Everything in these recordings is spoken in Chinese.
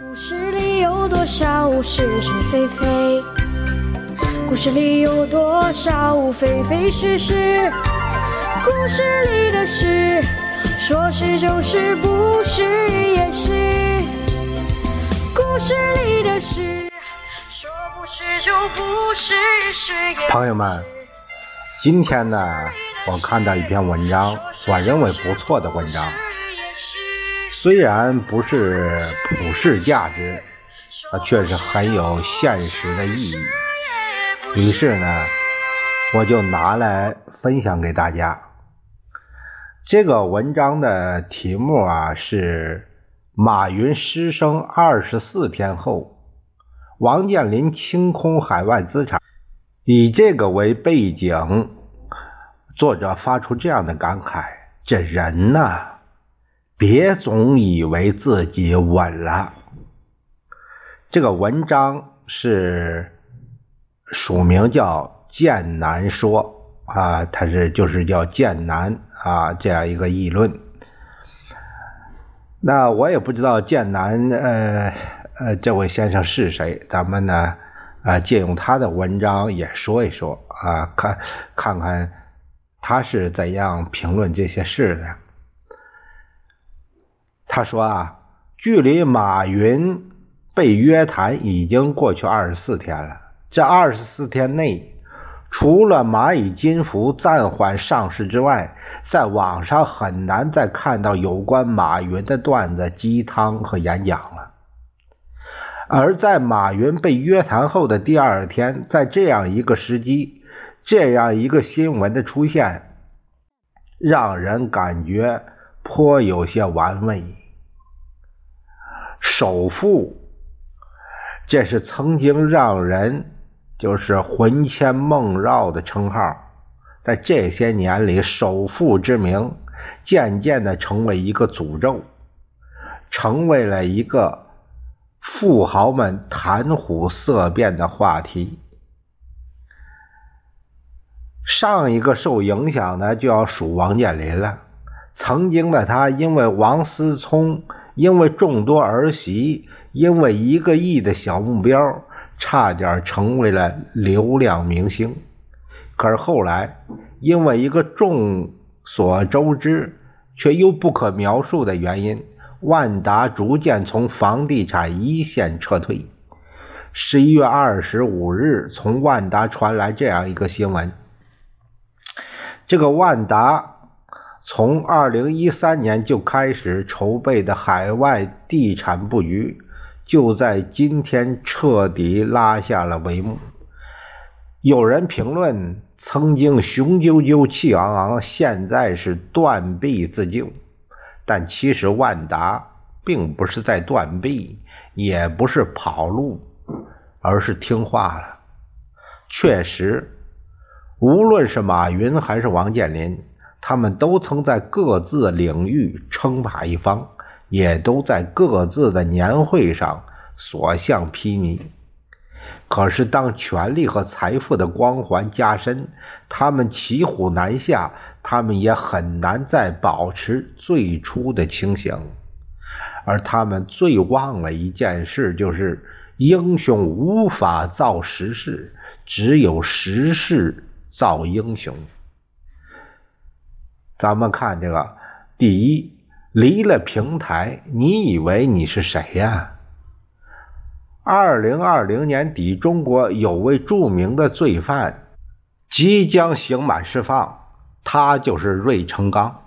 故事里有多少是是非非？故事里有多少非非是是？故事里的事，说是就是，不是也是。故事里的事，说不是就不是，是也是。朋友们，今天呢，我看到一篇文章，我认为不错的文章，虽然不是普世价值，啊，却是很有现实的意义。于是呢，我就拿来分享给大家。这个文章的题目啊是“马云失声二十四天后，王健林清空海外资产”。以这个为背景，作者发出这样的感慨：这人呐，别总以为自己稳了。这个文章是署名叫剑南说啊，他是就是叫剑南啊这样一个议论。那我也不知道剑南呃呃这位先生是谁，咱们呢？啊，借用他的文章也说一说啊，看看看他是怎样评论这些事的。他说啊，距离马云被约谈已经过去二十四天了。这二十四天内，除了蚂蚁金服暂缓上市之外，在网上很难再看到有关马云的段子、鸡汤和演讲了。而在马云被约谈后的第二天，在这样一个时机，这样一个新闻的出现，让人感觉颇有些玩味。首富，这是曾经让人就是魂牵梦绕的称号，在这些年里，首富之名渐渐的成为一个诅咒，成为了一个。富豪们谈虎色变的话题。上一个受影响的就要数王健林了。曾经的他，因为王思聪，因为众多儿媳，因为一个亿的小目标，差点成为了流量明星。可是后来，因为一个众所周知却又不可描述的原因。万达逐渐从房地产一线撤退。十一月二十五日，从万达传来这样一个新闻：这个万达从二零一三年就开始筹备的海外地产布局，就在今天彻底拉下了帷幕。有人评论：曾经雄赳赳、气昂昂，现在是断臂自救。但其实万达并不是在断臂，也不是跑路，而是听话了。确实，无论是马云还是王健林，他们都曾在各自领域称霸一方，也都在各自的年会上所向披靡。可是，当权力和财富的光环加深，他们骑虎难下。他们也很难再保持最初的清醒，而他们最忘了一件事，就是英雄无法造时势，只有时势造英雄。咱们看这个，第一，离了平台，你以为你是谁呀？二零二零年底，中国有位著名的罪犯即将刑满释放。他就是芮成钢，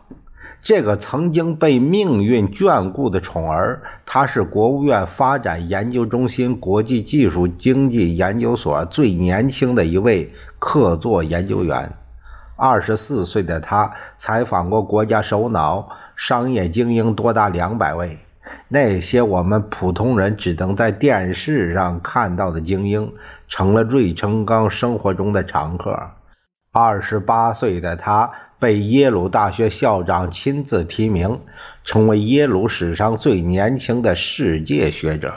这个曾经被命运眷顾的宠儿。他是国务院发展研究中心国际技术经济研究所最年轻的一位客座研究员。二十四岁的他采访过国家首脑、商业精英多达两百位，那些我们普通人只能在电视上看到的精英，成了芮成钢生活中的常客。二十八岁的他被耶鲁大学校长亲自提名，成为耶鲁史上最年轻的世界学者。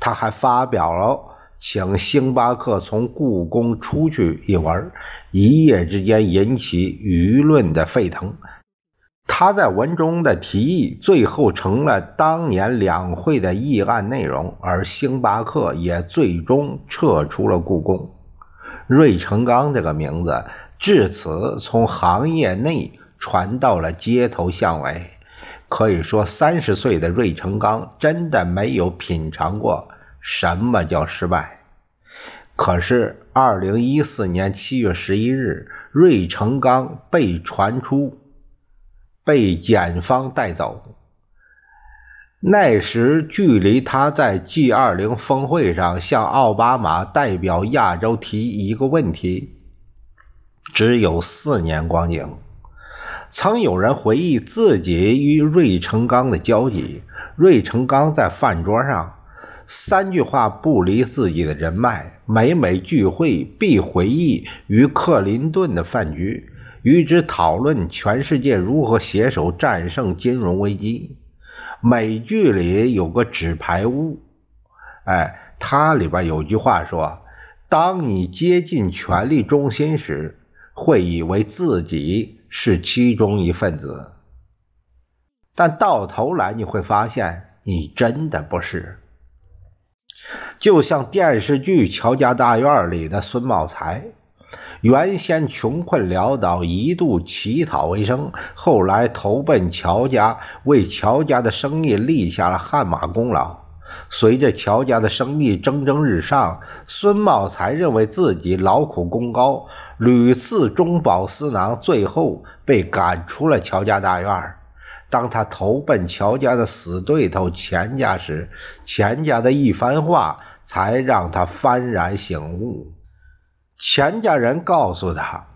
他还发表了请星巴克从故宫出去一玩，一夜之间引起舆论的沸腾。他在文中的提议最后成了当年两会的议案内容，而星巴克也最终撤出了故宫。芮成钢这个名字至此从行业内传到了街头巷尾。可以说，三十岁的芮成钢真的没有品尝过什么叫失败。可是，二零一四年七月十一日，芮成钢被传出。被检方带走。那时距离他在 G 二零峰会上向奥巴马代表亚洲提一个问题，只有四年光景。曾有人回忆自己与芮成钢的交集：芮成钢在饭桌上三句话不离自己的人脉，每每聚会必回忆与克林顿的饭局。与之讨论全世界如何携手战胜金融危机。美剧里有个纸牌屋，哎，它里边有句话说：“当你接近权力中心时，会以为自己是其中一份子，但到头来你会发现，你真的不是。”就像电视剧《乔家大院》里的孙茂才。原先穷困潦倒，一度乞讨为生，后来投奔乔家，为乔家的生意立下了汗马功劳。随着乔家的生意蒸蒸日上，孙茂才认为自己劳苦功高，屡次中饱私囊，最后被赶出了乔家大院。当他投奔乔家的死对头钱家时，钱家的一番话才让他幡然醒悟。钱家人告诉他：“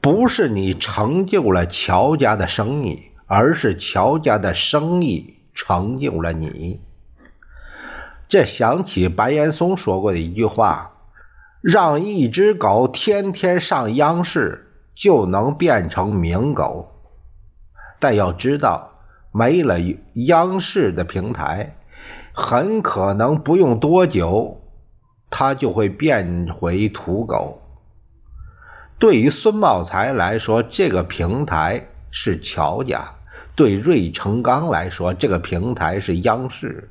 不是你成就了乔家的生意，而是乔家的生意成就了你。”这想起白岩松说过的一句话：“让一只狗天天上央视，就能变成名狗。”但要知道，没了央视的平台，很可能不用多久。他就会变回土狗。对于孙茂才来说，这个平台是乔家；对芮成钢来说，这个平台是央视；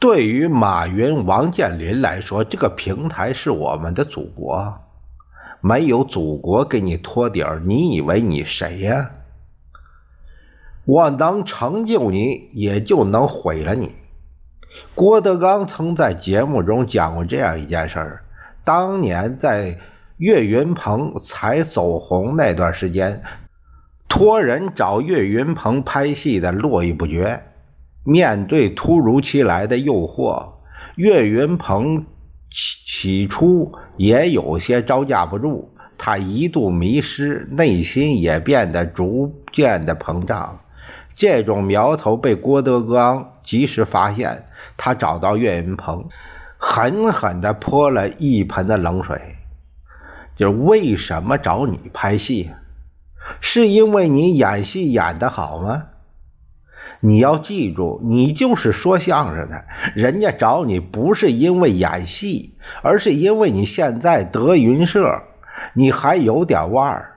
对于马云、王健林来说，这个平台是我们的祖国。没有祖国给你托底儿，你以为你谁呀？我能成就你，也就能毁了你。郭德纲曾在节目中讲过这样一件事儿：当年在岳云鹏才走红那段时间，托人找岳云鹏拍戏的络绎不绝。面对突如其来的诱惑，岳云鹏起起初也有些招架不住，他一度迷失，内心也变得逐渐的膨胀。这种苗头被郭德纲及时发现。他找到岳云鹏，狠狠地泼了一盆的冷水。就为什么找你拍戏？是因为你演戏演得好吗？你要记住，你就是说相声的，人家找你不是因为演戏，而是因为你现在德云社，你还有点腕儿，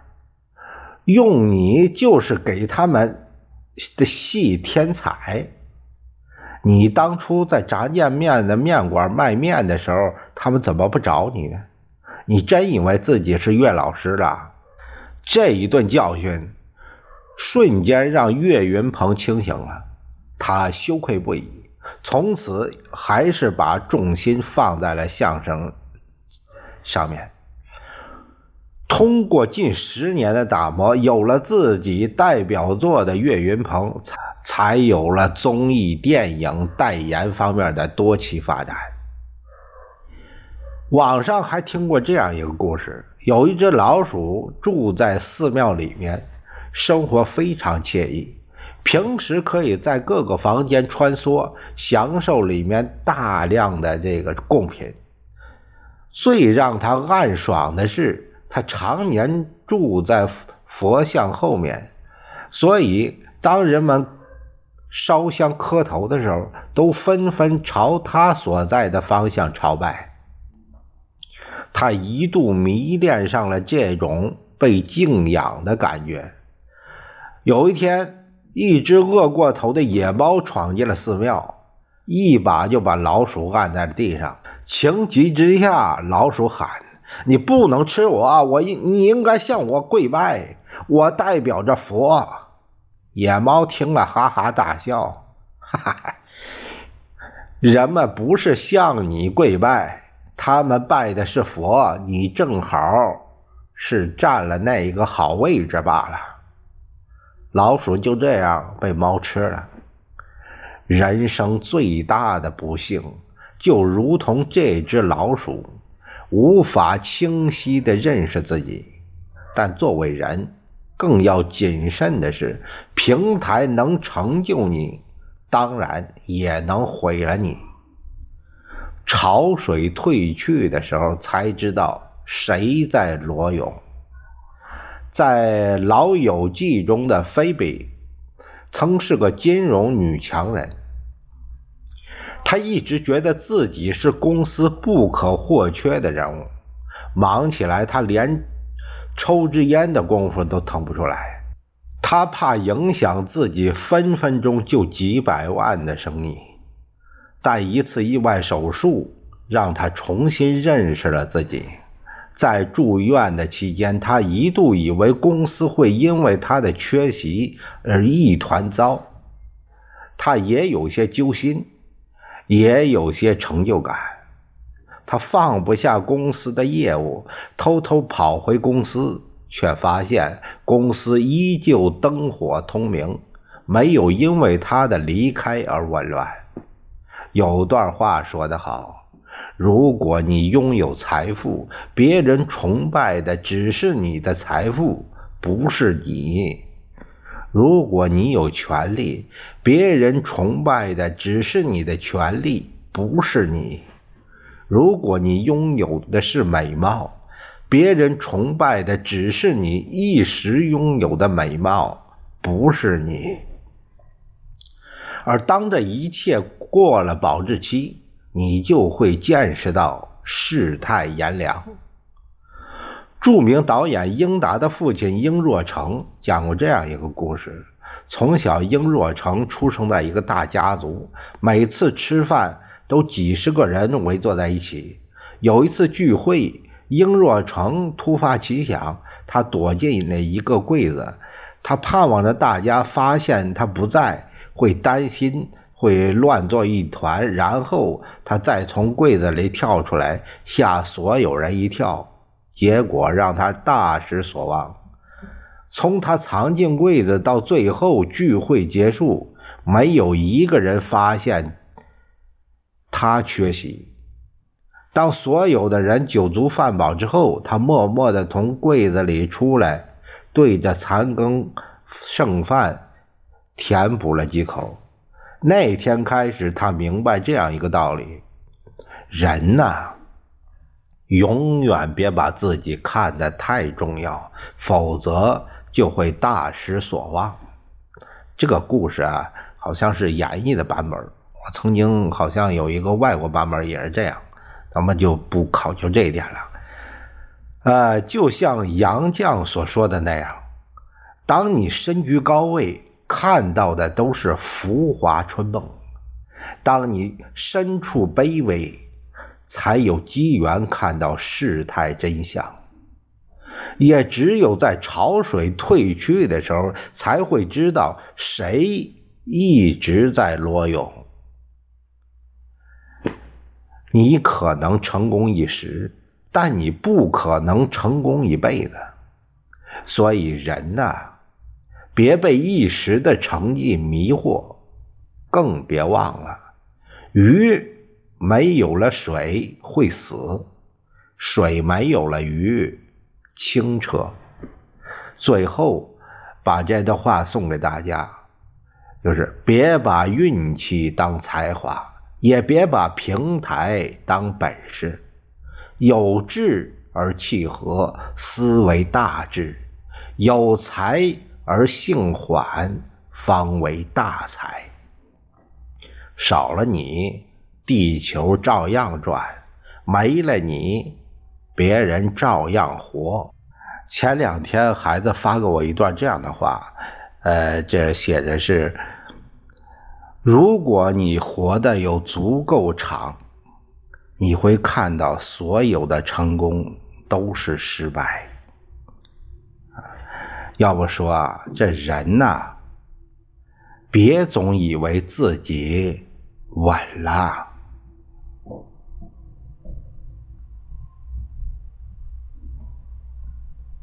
用你就是给他们的戏天才。你当初在炸酱面的面馆卖面的时候，他们怎么不找你呢？你真以为自己是岳老师了？这一顿教训，瞬间让岳云鹏清醒了，他羞愧不已，从此还是把重心放在了相声上面。通过近十年的打磨，有了自己代表作的岳云鹏才。才有了综艺、电影代言方面的多期发展。网上还听过这样一个故事：有一只老鼠住在寺庙里面，生活非常惬意，平时可以在各个房间穿梭，享受里面大量的这个贡品。最让他暗爽的是，他常年住在佛像后面，所以当人们。烧香磕头的时候，都纷纷朝他所在的方向朝拜。他一度迷恋上了这种被敬仰的感觉。有一天，一只饿过头的野猫闯进了寺庙，一把就把老鼠按在了地上。情急之下，老鼠喊：“你不能吃我！我应你应该向我跪拜，我代表着佛。”野猫听了，哈哈大笑：“哈哈，人们不是向你跪拜，他们拜的是佛，你正好是占了那一个好位置罢了。”老鼠就这样被猫吃了。人生最大的不幸，就如同这只老鼠，无法清晰的认识自己。但作为人，更要谨慎的是，平台能成就你，当然也能毁了你。潮水退去的时候，才知道谁在裸泳。在《老友记》中的菲比，曾是个金融女强人。他一直觉得自己是公司不可或缺的人物，忙起来他连抽支烟的功夫都腾不出来。他怕影响自己分分钟就几百万的生意。但一次意外手术，让他重新认识了自己。在住院的期间，他一度以为公司会因为他的缺席而一团糟。他也有些揪心，也有些成就感。他放不下公司的业务，偷偷跑回公司，却发现公司依旧灯火通明，没有因为他的离开而紊乱。有段话说得好。如果你拥有财富，别人崇拜的只是你的财富，不是你；如果你有权利，别人崇拜的只是你的权利，不是你；如果你拥有的是美貌，别人崇拜的只是你一时拥有的美貌，不是你。而当这一切过了保质期，你就会见识到世态炎凉。著名导演英达的父亲英若诚讲过这样一个故事：从小，英若诚出生在一个大家族，每次吃饭都几十个人围坐在一起。有一次聚会，英若诚突发奇想，他躲进那一个柜子，他盼望着大家发现他不在，会担心。会乱作一团，然后他再从柜子里跳出来，吓所有人一跳。结果让他大失所望。从他藏进柜子到最后聚会结束，没有一个人发现他缺席。当所有的人酒足饭饱之后，他默默地从柜子里出来，对着残羹剩饭填补了几口。那天开始，他明白这样一个道理：人呐，永远别把自己看得太重要，否则就会大失所望。这个故事啊，好像是演绎的版本。我曾经好像有一个外国版本也是这样，咱们就不考究这一点了。呃，就像杨绛所说的那样，当你身居高位。看到的都是浮华春梦，当你身处卑微，才有机缘看到事态真相。也只有在潮水退去的时候，才会知道谁一直在裸泳。你可能成功一时，但你不可能成功一辈子。所以人呐。别被一时的成绩迷惑，更别忘了，鱼没有了水会死，水没有了鱼清澈。最后，把这段话送给大家，就是别把运气当才华，也别把平台当本事，有志而气和，思为大志；有才。而性缓，方为大才。少了你，地球照样转；没了你，别人照样活。前两天，孩子发给我一段这样的话：呃，这写的是，如果你活得有足够长，你会看到所有的成功都是失败。要不说啊，这人呐，别总以为自己稳了。